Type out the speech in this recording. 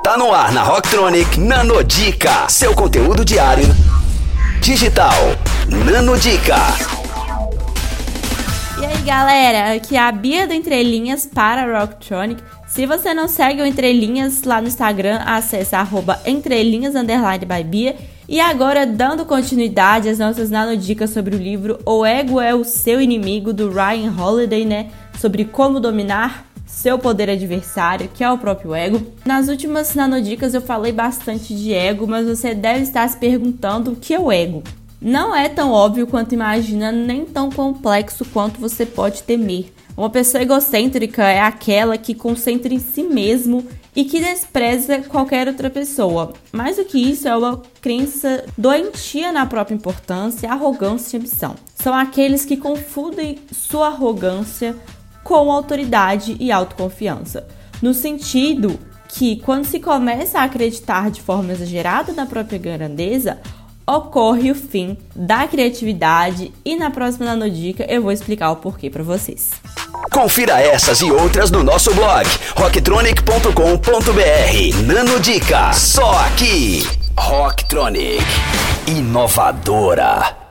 Tá no ar na Rocktronic Nanodica, seu conteúdo diário digital. Nanodica. E aí galera, aqui é a Bia do Entrelinhas para a Rocktronic. Se você não segue o Entrelinhas lá no Instagram, acesse arroba entrelinhas by Bia. E agora, dando continuidade às nossas nanodicas sobre o livro O Ego é o Seu Inimigo, do Ryan Holiday, né? Sobre como dominar seu poder adversário, que é o próprio ego. Nas últimas nanodicas eu falei bastante de ego, mas você deve estar se perguntando o que é o ego. Não é tão óbvio quanto imagina, nem tão complexo quanto você pode temer. Uma pessoa egocêntrica é aquela que concentra em si mesmo e que despreza qualquer outra pessoa. Mais do que isso, é uma crença doentia na própria importância, arrogância e ambição. São aqueles que confundem sua arrogância com autoridade e autoconfiança, no sentido que quando se começa a acreditar de forma exagerada na própria grandeza, ocorre o fim da criatividade e na próxima nanodica eu vou explicar o porquê para vocês. Confira essas e outras no nosso blog rocktronic.com.br. Nanodica, só aqui. Rocktronic, inovadora.